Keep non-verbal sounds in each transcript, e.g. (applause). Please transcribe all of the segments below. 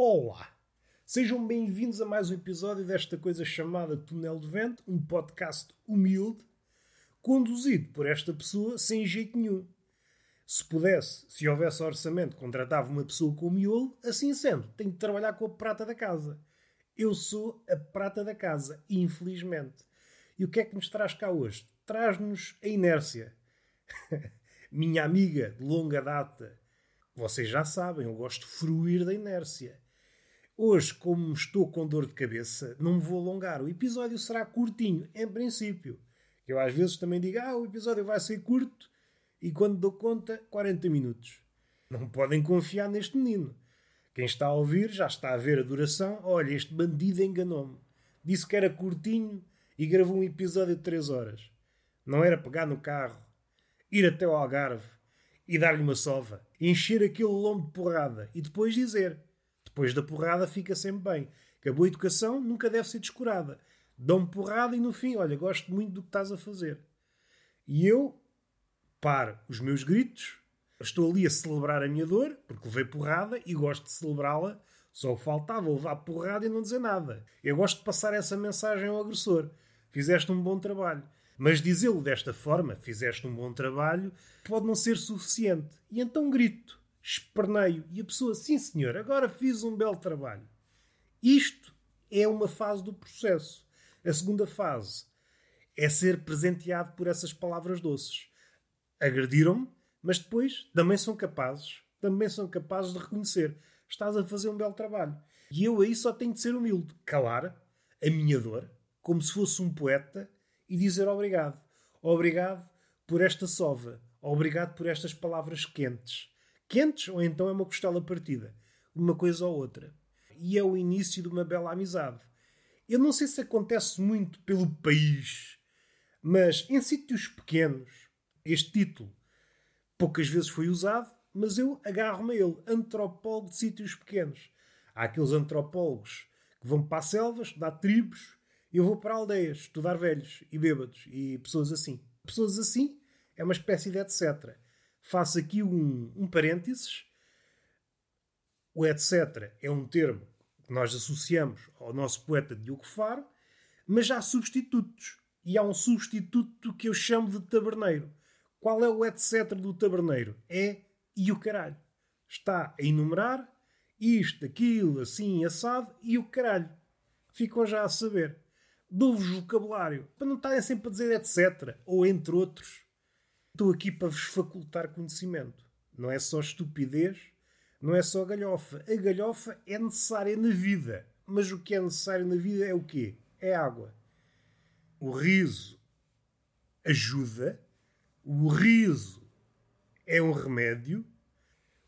Olá! Sejam bem-vindos a mais um episódio desta coisa chamada Túnel de Vento, um podcast humilde, conduzido por esta pessoa sem jeito nenhum. Se pudesse, se houvesse orçamento, contratava uma pessoa com miolo, assim sendo, tenho de trabalhar com a prata da casa. Eu sou a prata da casa, infelizmente. E o que é que nos traz cá hoje? Traz-nos a inércia. (laughs) Minha amiga de longa data. Vocês já sabem, eu gosto de fruir da inércia. Hoje, como estou com dor de cabeça, não me vou alongar. O episódio será curtinho, em princípio. Eu às vezes também digo, ah, o episódio vai ser curto, e quando dou conta, 40 minutos. Não podem confiar neste menino. Quem está a ouvir já está a ver a duração. Olha, este bandido enganou-me. Disse que era curtinho e gravou um episódio de 3 horas. Não era pegar no carro, ir até ao Algarve e dar-lhe uma sova, encher aquele lombo de porrada e depois dizer depois da porrada fica sempre bem. Que a boa educação nunca deve ser descurada. Dão-me porrada e no fim, olha, gosto muito do que estás a fazer. E eu paro os meus gritos, estou ali a celebrar a minha dor, porque levei porrada e gosto de celebrá-la. Só faltava levar porrada e não dizer nada. Eu gosto de passar essa mensagem ao agressor. Fizeste um bom trabalho. Mas dizê-lo desta forma, fizeste um bom trabalho, pode não ser suficiente. E então grito esperneio e a pessoa, sim senhor, agora fiz um belo trabalho. Isto é uma fase do processo. A segunda fase é ser presenteado por essas palavras doces. Agrediram-me, mas depois também são capazes, também são capazes de reconhecer. Estás a fazer um belo trabalho. E eu aí só tenho de ser humilde. Calar a minha dor, como se fosse um poeta, e dizer obrigado. Obrigado por esta sova. Obrigado por estas palavras quentes quentes ou então é uma costela partida. Uma coisa ou outra. E é o início de uma bela amizade. Eu não sei se acontece muito pelo país, mas em sítios pequenos, este título poucas vezes foi usado, mas eu agarro-me a ele, antropólogo de sítios pequenos. Há aqueles antropólogos que vão para a selva estudar tribos, eu vou para aldeias estudar velhos e bêbados e pessoas assim. Pessoas assim é uma espécie de etc faço aqui um, um parênteses. O etc. é um termo que nós associamos ao nosso poeta Diogo Faro, mas há substitutos. E há um substituto que eu chamo de taberneiro. Qual é o etc. do taberneiro? É e o caralho. Está a enumerar isto, aquilo, assim, assado e o caralho. Ficam já a saber. Dou-vos vocabulário para não estarem sempre a dizer etc. ou entre outros. Estou aqui para vos facultar conhecimento. Não é só estupidez, não é só galhofa. A galhofa é necessária na vida. Mas o que é necessário na vida é o quê? É água. O riso ajuda. O riso é um remédio.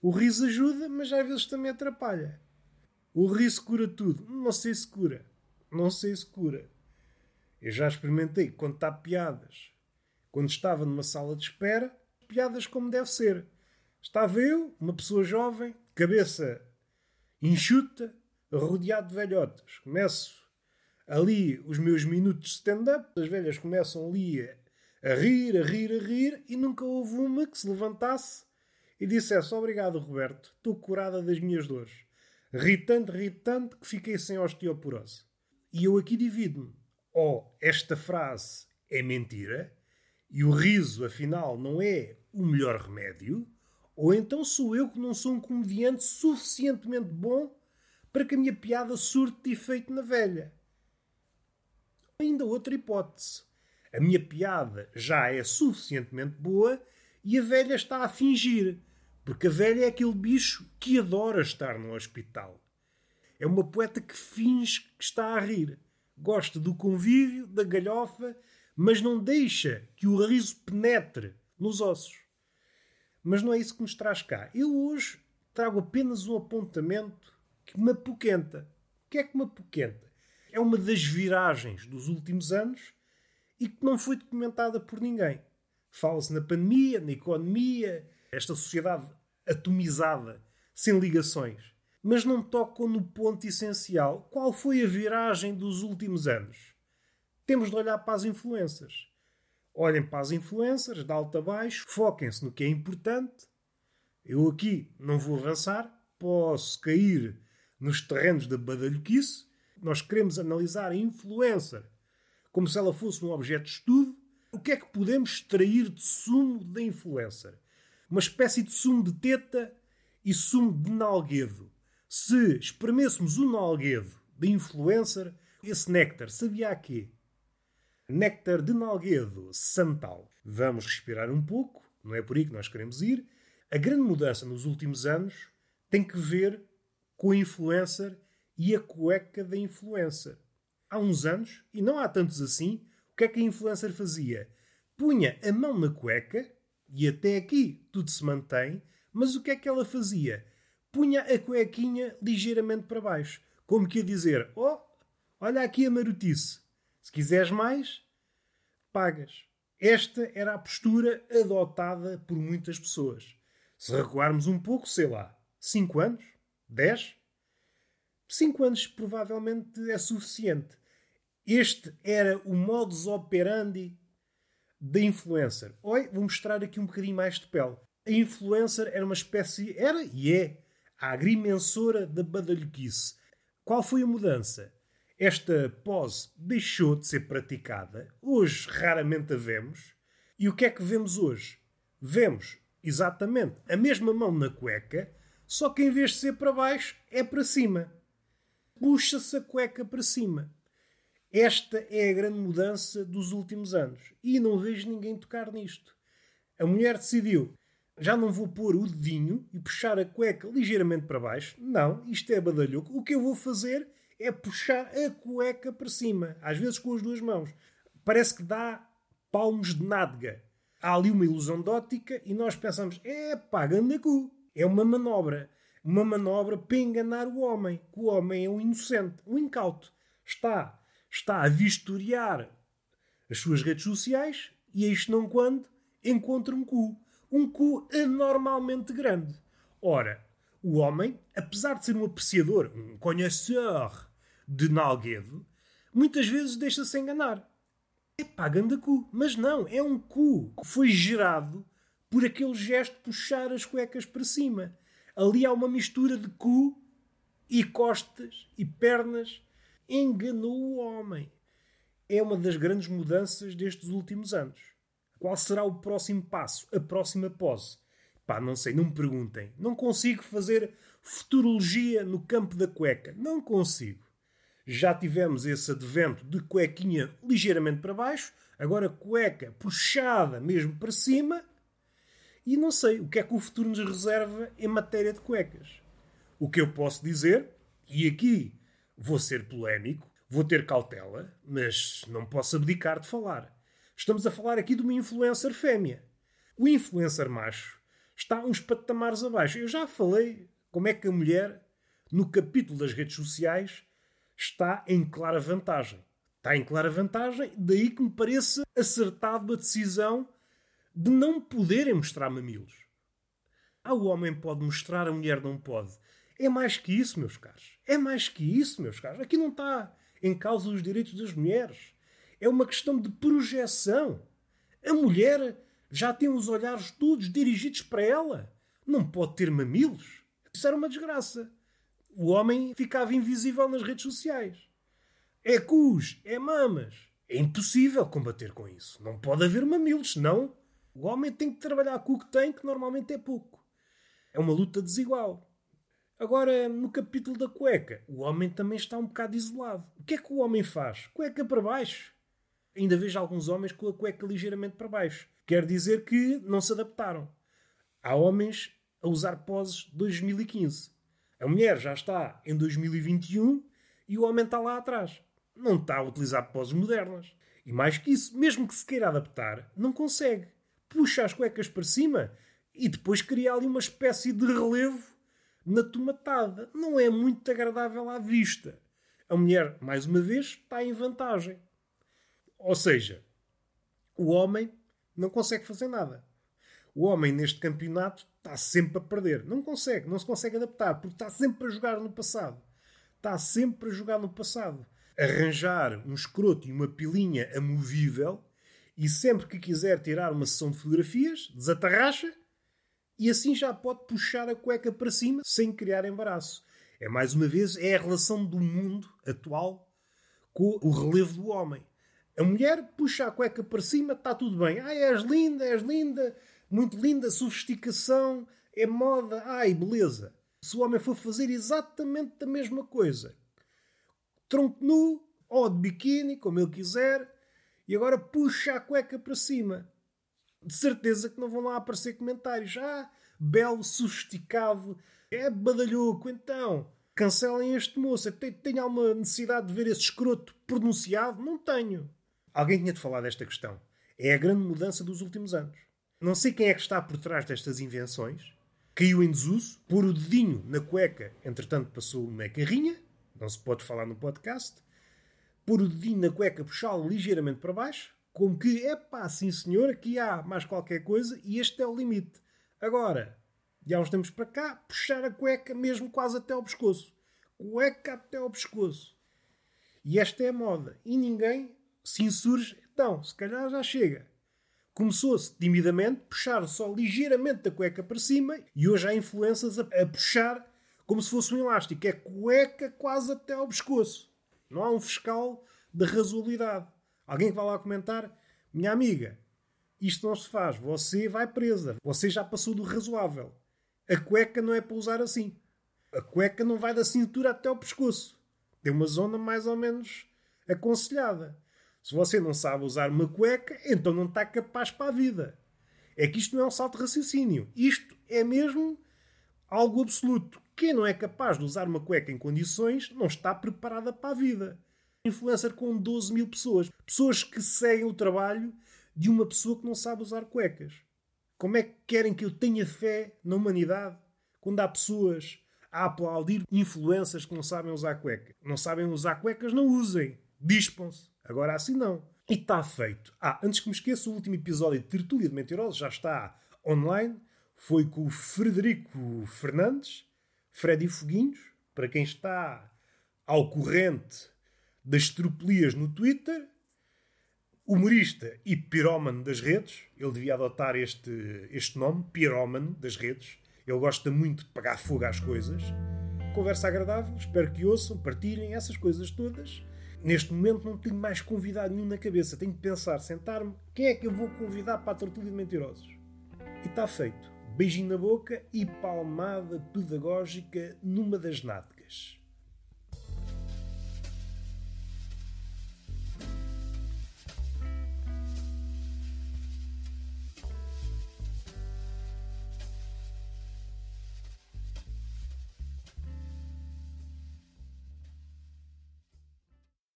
O riso ajuda, mas às vezes também atrapalha. O riso cura tudo. Não sei se cura. Não sei se cura. Eu já experimentei contar piadas quando estava numa sala de espera, piadas como deve ser. Estava eu, uma pessoa jovem, cabeça enxuta, rodeado de velhotas. Começo ali os meus minutos de stand-up, as velhas começam ali a, a rir, a rir, a rir, e nunca houve uma que se levantasse e dissesse obrigado, Roberto, estou curada das minhas dores. Ri tanto, ri tanto que fiquei sem osteoporose. E eu aqui divido-me. Oh, esta frase é mentira, e o riso, afinal, não é o melhor remédio, ou então sou eu que não sou um comediante suficientemente bom para que a minha piada surte efeito na velha. Ainda outra hipótese. A minha piada já é suficientemente boa e a velha está a fingir, porque a velha é aquele bicho que adora estar no hospital. É uma poeta que finge que está a rir. Gosta do convívio, da galhofa mas não deixa que o riso penetre nos ossos. Mas não é isso que nos traz cá. Eu hoje trago apenas um apontamento que me apoquenta. O que é que me apoquenta? É uma das viragens dos últimos anos e que não foi documentada por ninguém. Fala-se na pandemia, na economia, esta sociedade atomizada, sem ligações. Mas não tocam no ponto essencial. Qual foi a viragem dos últimos anos? Temos de olhar para as influências. Olhem para as influências, de alto a baixo, foquem-se no que é importante. Eu aqui não vou avançar, posso cair nos terrenos da badalhoquice, nós queremos analisar a influencer como se ela fosse um objeto de estudo. O que é que podemos extrair de sumo da influencer? Uma espécie de sumo de teta e sumo de nalguedo. Se espremêssemos o nalguedo da influencer, esse néctar sabia a quê? Néctar de nalguedo, santal. Vamos respirar um pouco, não é por aí que nós queremos ir. A grande mudança nos últimos anos tem que ver com a influencer e a cueca da influencer. Há uns anos, e não há tantos assim, o que é que a influencer fazia? Punha a mão na cueca, e até aqui tudo se mantém, mas o que é que ela fazia? Punha a cuequinha ligeiramente para baixo, como que a dizer: Oh, olha aqui a marotice, se quiseres mais, pagas. Esta era a postura adotada por muitas pessoas. Se recuarmos um pouco, sei lá, 5 anos? 10? 5 anos provavelmente é suficiente. Este era o modus operandi da influencer. Oi, vou mostrar aqui um bocadinho mais de pele. A influencer era uma espécie, era e é, a agrimensora da badalhoquice. Qual foi a mudança? Esta pose deixou de ser praticada. Hoje raramente a vemos. E o que é que vemos hoje? Vemos exatamente a mesma mão na cueca, só que em vez de ser para baixo, é para cima. Puxa-se a cueca para cima. Esta é a grande mudança dos últimos anos. E não vejo ninguém tocar nisto. A mulher decidiu: já não vou pôr o dedinho e puxar a cueca ligeiramente para baixo. Não, isto é badalhoco. O que eu vou fazer é puxar a cueca para cima, às vezes com as duas mãos. Parece que dá palmos de nádega. Há ali uma ilusão de ótica e nós pensamos: é pá, cu. É uma manobra. Uma manobra para enganar o homem. Que o homem é um inocente, um incauto. Está, está a vistoriar as suas redes sociais e a isto não quando encontra um cu. Um cu anormalmente grande. Ora, o homem, apesar de ser um apreciador, um conhecedor de Nalguedo, muitas vezes deixa-se enganar. É pá, ganda cu. Mas não, é um cu que foi gerado por aquele gesto de puxar as cuecas para cima. Ali há uma mistura de cu e costas e pernas. Enganou o homem. É uma das grandes mudanças destes últimos anos. Qual será o próximo passo? A próxima pose? Pá, não sei, não me perguntem. Não consigo fazer futurologia no campo da cueca. Não consigo já tivemos esse advento de cuequinha ligeiramente para baixo, agora cueca puxada mesmo para cima, e não sei o que é que o futuro nos reserva em matéria de cuecas. O que eu posso dizer, e aqui vou ser polémico, vou ter cautela, mas não posso abdicar de falar. Estamos a falar aqui de uma influencer fêmea. O influencer macho está uns patamares abaixo. Eu já falei como é que a mulher, no capítulo das redes sociais, está em clara vantagem. Está em clara vantagem, daí que me pareça acertado a decisão de não poderem mostrar mamilos. Ah, o homem pode mostrar, a mulher não pode. É mais que isso, meus caros. É mais que isso, meus caros. Aqui não está em causa os direitos das mulheres. É uma questão de projeção. A mulher já tem os olhares todos dirigidos para ela. Não pode ter mamilos. Isso era uma desgraça o homem ficava invisível nas redes sociais. É cus, é mamas. É impossível combater com isso. Não pode haver mamilos, senão o homem tem que trabalhar com o que tem, que normalmente é pouco. É uma luta desigual. Agora, no capítulo da cueca, o homem também está um bocado isolado. O que é que o homem faz? Cueca para baixo. Ainda vejo alguns homens com a cueca ligeiramente para baixo. Quer dizer que não se adaptaram. Há homens a usar poses 2015. A mulher já está em 2021 e o homem está lá atrás. Não está a utilizar poses modernas. E mais que isso, mesmo que se queira adaptar, não consegue. Puxa as cuecas para cima e depois cria ali uma espécie de relevo na tomatada. Não é muito agradável à vista. A mulher, mais uma vez, está em vantagem. Ou seja, o homem não consegue fazer nada. O homem neste campeonato está sempre a perder. Não consegue, não se consegue adaptar, porque está sempre a jogar no passado. Está sempre a jogar no passado. Arranjar um escroto e uma pilinha amovível e sempre que quiser tirar uma sessão de fotografias, desatarracha e assim já pode puxar a cueca para cima sem criar embaraço. É mais uma vez é a relação do mundo atual com o relevo do homem. A mulher puxa a cueca para cima, está tudo bem. Ai, és linda, és linda, muito linda, sofisticação, é moda, ai, beleza. Se o homem for fazer exatamente a mesma coisa, tronco nu ou de biquíni, como ele quiser, e agora puxa a cueca para cima. De certeza que não vão lá aparecer comentários. Ah, belo, sofisticado, é badalhoco, então. Cancelem este moço. Tenho alguma necessidade de ver esse escroto pronunciado? Não tenho. Alguém tinha de falar desta questão. É a grande mudança dos últimos anos. Não sei quem é que está por trás destas invenções. Caiu em desuso, pôr o dedinho na cueca, entretanto passou uma carrinha, não se pode falar no podcast, pôr o dedinho na cueca, puxá-lo ligeiramente para baixo, como que, é pá, sim senhor, aqui há mais qualquer coisa e este é o limite. Agora, há uns tempos para cá, puxar a cueca mesmo quase até ao pescoço. Cueca até ao pescoço. E esta é a moda. E ninguém se insurge. Então, se calhar já chega. Começou-se timidamente, puxar só ligeiramente a cueca para cima e hoje há influências a, a puxar como se fosse um elástico. É cueca quase até ao pescoço. Não há um fiscal de razoabilidade. Alguém que vai lá comentar, minha amiga, isto não se faz, você vai presa, você já passou do razoável. A cueca não é para usar assim. A cueca não vai da cintura até ao pescoço. Tem uma zona mais ou menos aconselhada. Se você não sabe usar uma cueca, então não está capaz para a vida. É que isto não é um salto de raciocínio. Isto é mesmo algo absoluto. Quem não é capaz de usar uma cueca em condições não está preparada para a vida. Influencer com 12 mil pessoas. Pessoas que seguem o trabalho de uma pessoa que não sabe usar cuecas. Como é que querem que eu tenha fé na humanidade quando há pessoas a aplaudir influências que não sabem usar cueca? Não sabem usar cuecas, não usem. Dispam-se. Agora assim não. E está feito. Ah, antes que me esqueça, o último episódio de Tertúlia de Mentirosos já está online. Foi com o Frederico Fernandes, Freddy Foguinhos, para quem está ao corrente das tropelias no Twitter, humorista e pirómano das redes. Ele devia adotar este, este nome, pirómano das redes. Ele gosta muito de pagar fogo às coisas. Conversa agradável, espero que ouçam, partilhem essas coisas todas. Neste momento não tenho mais convidado nenhum na cabeça. Tenho que pensar, sentar-me, quem é que eu vou convidar para a tortura de mentirosos? E está feito. Beijinho na boca e palmada pedagógica numa das nádegas.